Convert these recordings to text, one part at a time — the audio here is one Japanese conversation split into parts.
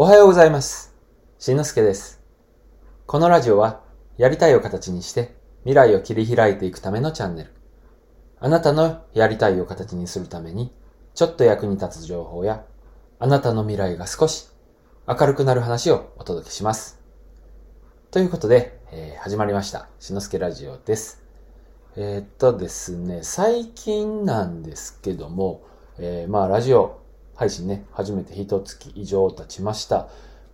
おはようございます。しのすけです。このラジオは、やりたいを形にして、未来を切り開いていくためのチャンネル。あなたのやりたいを形にするために、ちょっと役に立つ情報や、あなたの未来が少し明るくなる話をお届けします。ということで、えー始まりました。しのすけラジオです。えーっとですね、最近なんですけども、えーまあラジオ配信ね、初めて一月以上経ちました。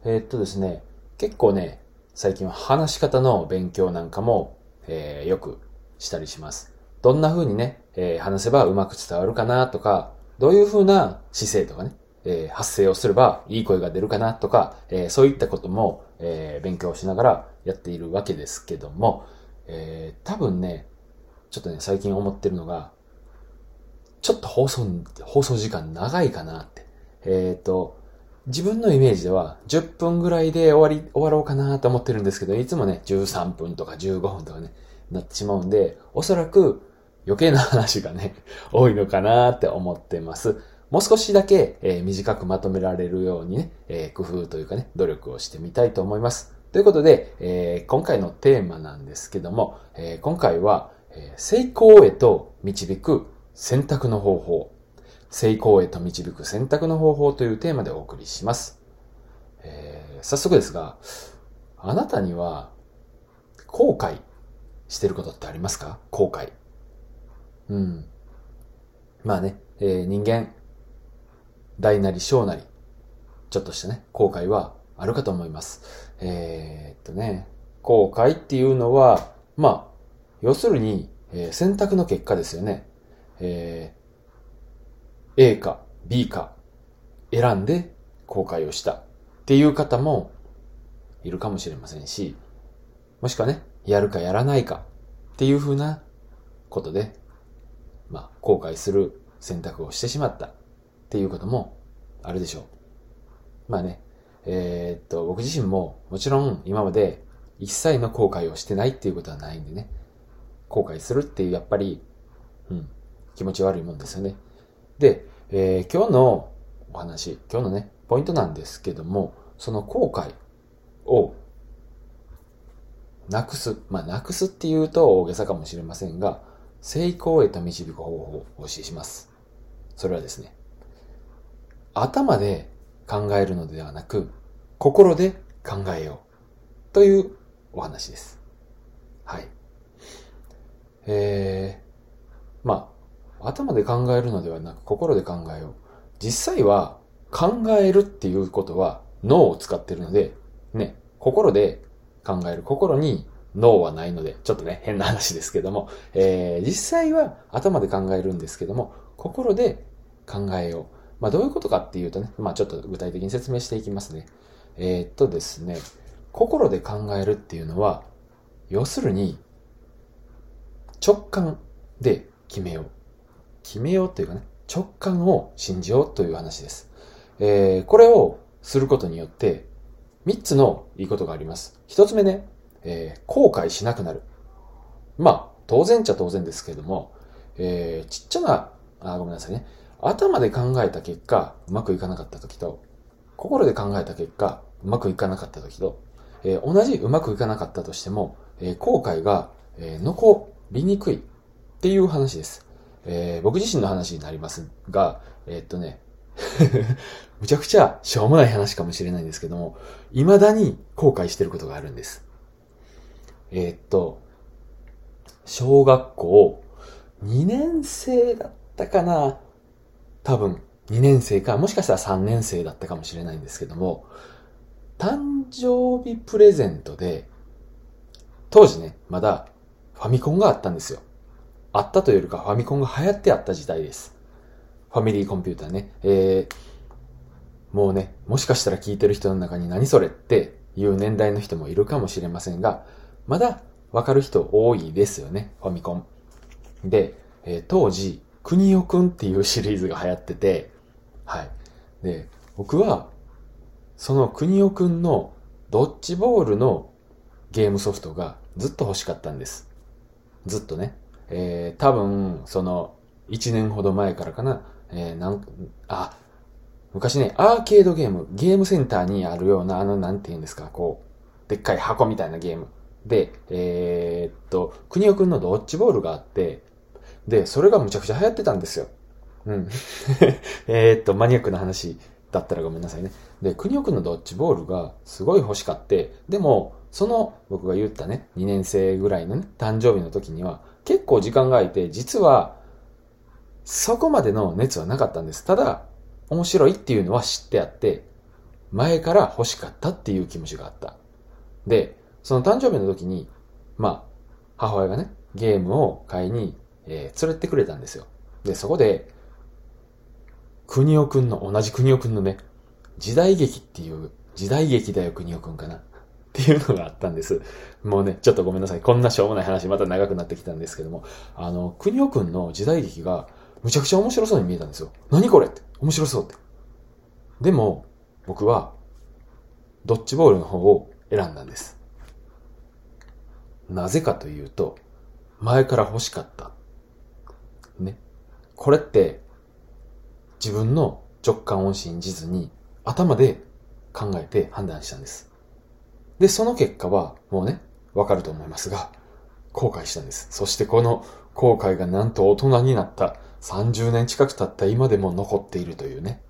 えーっとですね、結構ね、最近は話し方の勉強なんかも、えーよくしたりします。どんな風にね、えー話せばうまく伝わるかなとか、どういう風な姿勢とかね、えー発声をすればいい声が出るかなとか、えーそういったことも、えー勉強しながらやっているわけですけども、えー多分ね、ちょっとね、最近思ってるのが、ちょっと放送、放送時間長いかなって。えっ、と、自分のイメージでは10分ぐらいで終わり、終わろうかなと思ってるんですけど、いつもね、13分とか15分とかね、なってしまうんで、おそらく余計な話がね、多いのかなって思ってます。もう少しだけ、えー短くまとめられるようにね、えー工夫というかね、努力をしてみたいと思います。ということで、えー今回のテーマなんですけども、え今回は、え成功へと導く選択の方法。成功へと導く選択の方法というテーマでお送りします。えー早速ですが、あなたには後悔してることってありますか？後悔。うん。まあね、えー人間、大なり小なり、ちょっとしたね、後悔はあるかと思います。えーっとね、後悔っていうのは、まあ、要するに、え選択の結果ですよね。えー A か B か選んで後悔をしたっていう方もいるかもしれませんし、もしくはね、やるかやらないかっていうふうなことで、まあ、後悔する選択をしてしまったっていうこともあるでしょう。まあね、えーっと、僕自身ももちろん今まで一切の後悔をしてないっていうことはないんでね、後悔するっていうやっぱり、うん、気持ち悪いもんですよね。で、えー今日のお話、今日のね、ポイントなんですけども、その後悔をなくす。まあ、なくすっていうと大げさかもしれませんが、成功へと導く方法をお教えします。それはですね、頭で考えるのではなく、心で考えよう。というお話です。はい。えー、まあ、頭で考えるのではなく心で考えよう。実際は考えるっていうことは脳を使ってるので、ね、心で考える心に脳はないので、ちょっとね、変な話ですけども、えー、実際は頭で考えるんですけども、心で考えよう。まあどういうことかっていうとね、まあちょっと具体的に説明していきますね。えーっとですね、心で考えるっていうのは、要するに、直感で決めよう。決めようというかね、直感を信じようという話です。えーこれをすることによって、三つのいいことがあります。一つ目ね、えー後悔しなくなる。まあ、当然っちゃ当然ですけれども、えーちっちゃな、あ、ごめんなさいね。頭で考えた結果、うまくいかなかった時と、心で考えた結果、うまくいかなかった時と、えー同じうまくいかなかったとしても、えー後悔が、えー残りにくいっていう話です。えー僕自身の話になりますが、えーっとね、むちゃくちゃしょうもない話かもしれないんですけども、未だに後悔してることがあるんです。えーっと、小学校2年生だったかな多分2年生か、もしかしたら3年生だったかもしれないんですけども、誕生日プレゼントで、当時ね、まだファミコンがあったんですよ。あったというかファミコンが流行ってあった時代です。ファミリーコンピューターね。えー、もうね、もしかしたら聞いてる人の中に何それっていう年代の人もいるかもしれませんが、まだわかる人多いですよね、ファミコン。で、えー当時、くにおくんっていうシリーズが流行ってて、はい。で、僕は、そのくにおくんのドッジボールのゲームソフトがずっと欲しかったんです。ずっとね。えー、多分、その、1年ほど前からかな、えー、なん、あ、昔ね、アーケードゲーム、ゲームセンターにあるような、あの、なんて言うんですか、こう、でっかい箱みたいなゲーム。で、えー、っと、国尾くんのドッジボールがあって、で、それがむちゃくちゃ流行ってたんですよ。うん。えっと、マニアックな話だったらごめんなさいね。で、国尾くんのドッジボールがすごい欲しかって、でも、その僕が言ったね、2年生ぐらいのね、誕生日の時には、結構時間が空いて、実は、そこまでの熱はなかったんです。ただ、面白いっていうのは知ってあって、前から欲しかったっていう気持ちがあった。で、その誕生日の時に、まあ、母親がね、ゲームを買いに、えー、連れてくれたんですよ。で、そこで、国尾くんの、同じ国尾くんのね、時代劇っていう、時代劇だよ国尾くんかな。っていうのがあったんです。もうね、ちょっとごめんなさい。こんなしょうもない話また長くなってきたんですけども、あの、国尾くんの時代劇がむちゃくちゃ面白そうに見えたんですよ。何これって。面白そうって。でも、僕は、ドッジボールの方を選んだんです。なぜかというと、前から欲しかった。ね。これって、自分の直感を信じずに、頭で考えて判断したんです。で、その結果は、もうね、わかると思いますが、後悔したんです。そしてこの後悔がなんと大人になった30年近く経った今でも残っているというね。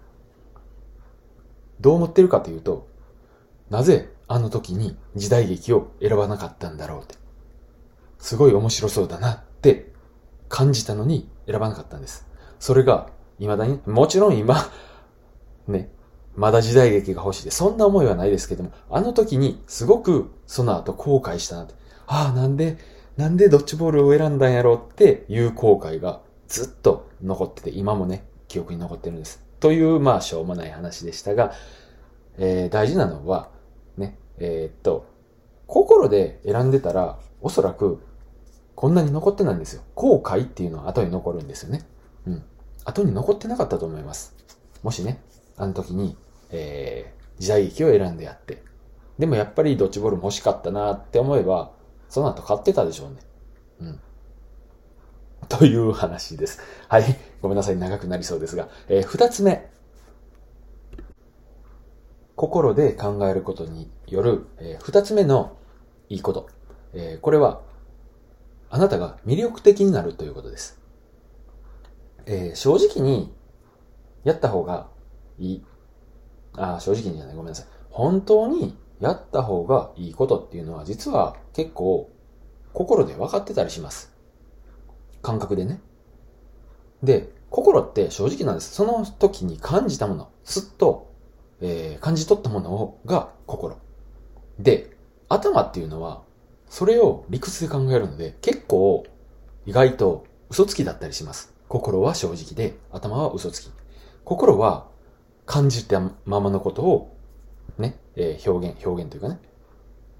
どう思ってるかというと、なぜあの時に時代劇を選ばなかったんだろうって。すごい面白そうだなって感じたのに選ばなかったんです。それが未だに、もちろん今、ね、まだ時代劇が欲しいで、そんな思いはないですけども、あの時にすごくその後後悔したなって。ああ、なんで、なんでドッジボールを選んだんやろうっていう後悔がずっと残ってて、今もね、記憶に残ってるんです。という、まあ、しょうもない話でしたが、えー、大事なのは、ね、えー、っと、心で選んでたら、おそらく、こんなに残ってないんですよ。後悔っていうのは後に残るんですよね。うん。後に残ってなかったと思います。もしね、あの時にえー、時代劇を選んでやって。でもやっぱりドッジボールも欲しかったなって思えば、その後買ってたでしょうね。うん。という話です。はい。ごめんなさい。長くなりそうですが。えー、二つ目。心で考えることによる、えー、二つ目のいいこと。えー、これは、あなたが魅力的になるということです。えー、正直にやった方がいいあ、正直にじゃない、ごめんなさい。本当にやった方がいいことっていうのは実は結構心で分かってたりします。感覚でね。で、心って正直なんです。その時に感じたもの、すっと、えー、感じ取ったものが心。で、頭っていうのは、それを理屈で考えるので、結構意外と嘘つきだったりします。心は正直で、頭は嘘つき。心は感じたままのことを、ね、えー、表現、表現というかね、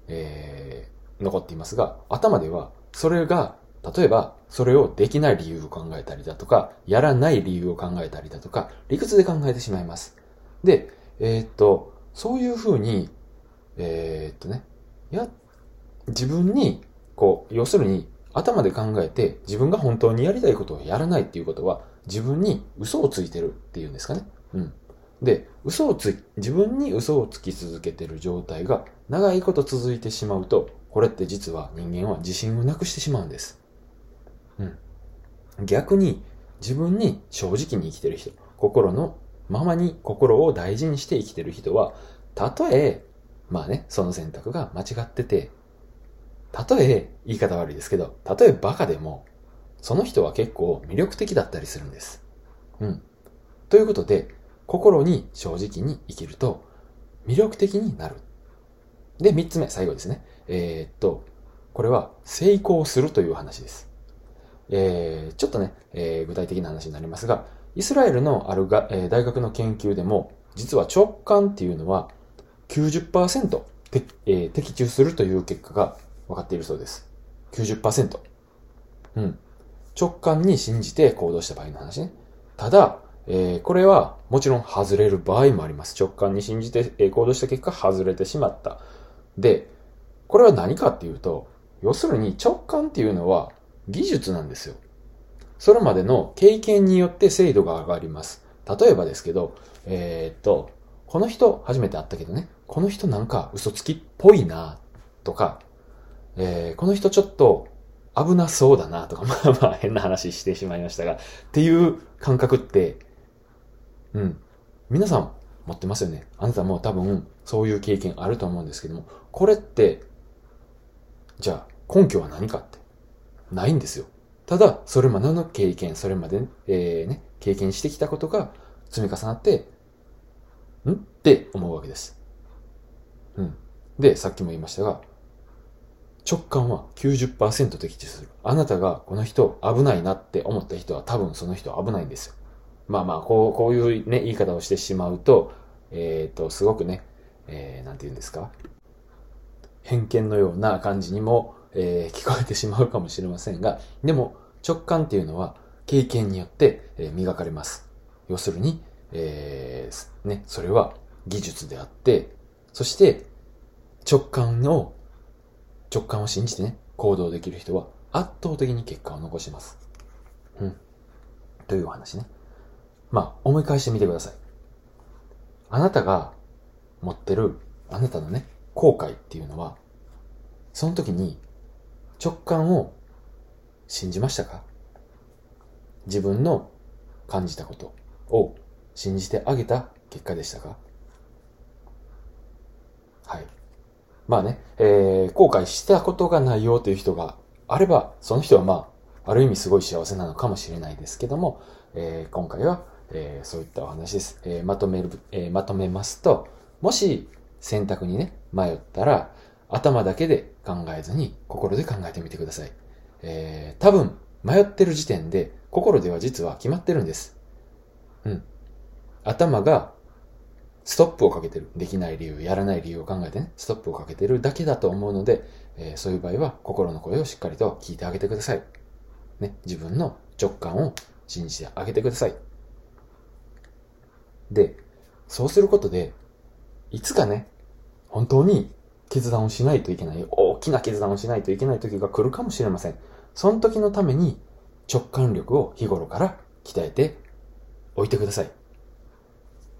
えー、残っていますが、頭では、それが、例えば、それをできない理由を考えたりだとか、やらない理由を考えたりだとか、理屈で考えてしまいます。で、えー、っと、そういうふうに、えー、っとね、や、自分に、こう、要するに、頭で考えて、自分が本当にやりたいことをやらないっていうことは、自分に嘘をついてるっていうんですかね。うん。で、嘘をつ、自分に嘘をつき続けてる状態が長いこと続いてしまうと、これって実は人間は自信をなくしてしまうんです。うん。逆に自分に正直に生きてる人、心のままに心を大事にして生きてる人は、たとえ、まあね、その選択が間違ってて、たとえ、言い方悪いですけど、たとえバカでも、その人は結構魅力的だったりするんです。うん。ということで、心に正直に生きると魅力的になる。で、三つ目、最後ですね。えー、っと、これは成功するという話です。えー、ちょっとね、えー、具体的な話になりますが、イスラエルのあるが、えー、大学の研究でも、実は直感っていうのは90%て、えー、的中するという結果が分かっているそうです。90%。うん。直感に信じて行動した場合の話ね。ただ、えー、これはもちろん外れる場合もあります。直感に信じて、え行動した結果外れてしまった。で、これは何かっていうと、要するに直感っていうのは技術なんですよ。それまでの経験によって精度が上がります。例えばですけど、えー、っと、この人初めて会ったけどね、この人なんか嘘つきっぽいな、とか、えー、この人ちょっと危なそうだな、とか、まあまあ変な話してしまいましたが、っていう感覚って、うん。皆さん持ってますよね。あなたも多分そういう経験あると思うんですけども、これって、じゃあ根拠は何かって、ないんですよ。ただ、それまでの経験、それまで、えー、ね、経験してきたことが積み重なって、ん？って思うわけです。うん。で、さっきも言いましたが、直感は90%的中する。あなたがこの人危ないなって思った人は多分その人危ないんですよ。まあまあ、こう、こういうね、言い方をしてしまうと、えっ、ー、と、すごくね、えー、なんて言うんですか？偏見のような感じにも、えー、聞こえてしまうかもしれませんが、でも直感っていうのは経験によって、えー、磨かれます。要するに、えー、ね、それは技術であって、そして直感を、直感を信じてね、行動できる人は圧倒的に結果を残します。うん。というお話ね。まあ、思い返してみてください。あなたが持ってる、あなたのね、後悔っていうのは、その時に直感を信じましたか？自分の感じたことを信じてあげた結果でしたか？はい。まあね、えー、後悔したことがないよという人があれば、その人はまあ、ある意味すごい幸せなのかもしれないですけども、えー、今回は、えー、そういったお話です。えー、まとめる、えー、まとめますと、もし選択にね、迷ったら、頭だけで考えずに心で考えてみてください。えー、多分、迷ってる時点で、心では実は決まってるんです。うん。頭が、ストップをかけてる。できない理由、やらない理由を考えてね、ストップをかけてるだけだと思うので、えー、そういう場合は、心の声をしっかりと聞いてあげてください。ね、自分の直感を信じてあげてください。で、そうすることで、いつかね、本当に決断をしないといけない、大きな決断をしないといけない時が来るかもしれません。その時のために直感力を日頃から鍛えておいてください。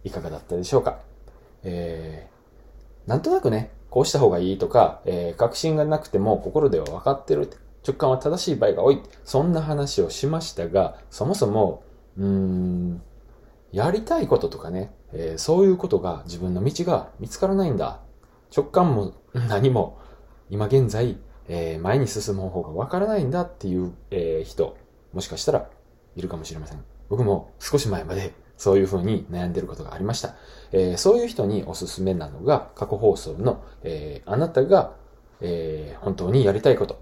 いかがだったでしょうか？えー、なんとなくね、こうした方がいいとか、えー、確信がなくても心では分かってる。直感は正しい場合が多い。そんな話をしましたが、そもそも、うーん、やりたいこととかね、えー、そういうことが自分の道が見つからないんだ。直感も何も今現在、えー、前に進む方法がわからないんだっていう、えー、人、もしかしたらいるかもしれません。僕も少し前までそういうふうに悩んでることがありました。えー、そういう人におすすめなのが過去放送の、えー、あなたが、えー、本当にやりたいこと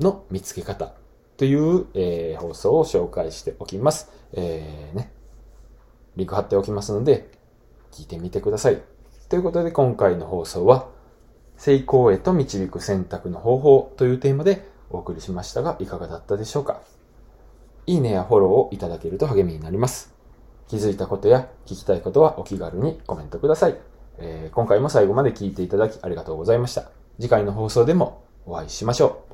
の見つけ方という、えー、放送を紹介しておきます。えー、ね。リンク貼っておきますので、聞いてみてください。ということで今回の放送は、成功へと導く選択の方法というテーマでお送りしましたが、いかがだったでしょうかいいねやフォローをいただけると励みになります。気づいたことや聞きたいことはお気軽にコメントください。えー、今回も最後まで聞いていただきありがとうございました。次回の放送でもお会いしましょ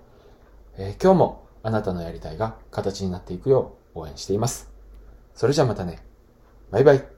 う。えー、今日もあなたのやりたいが形になっていくよう応援しています。それじゃまたね。バイバイ。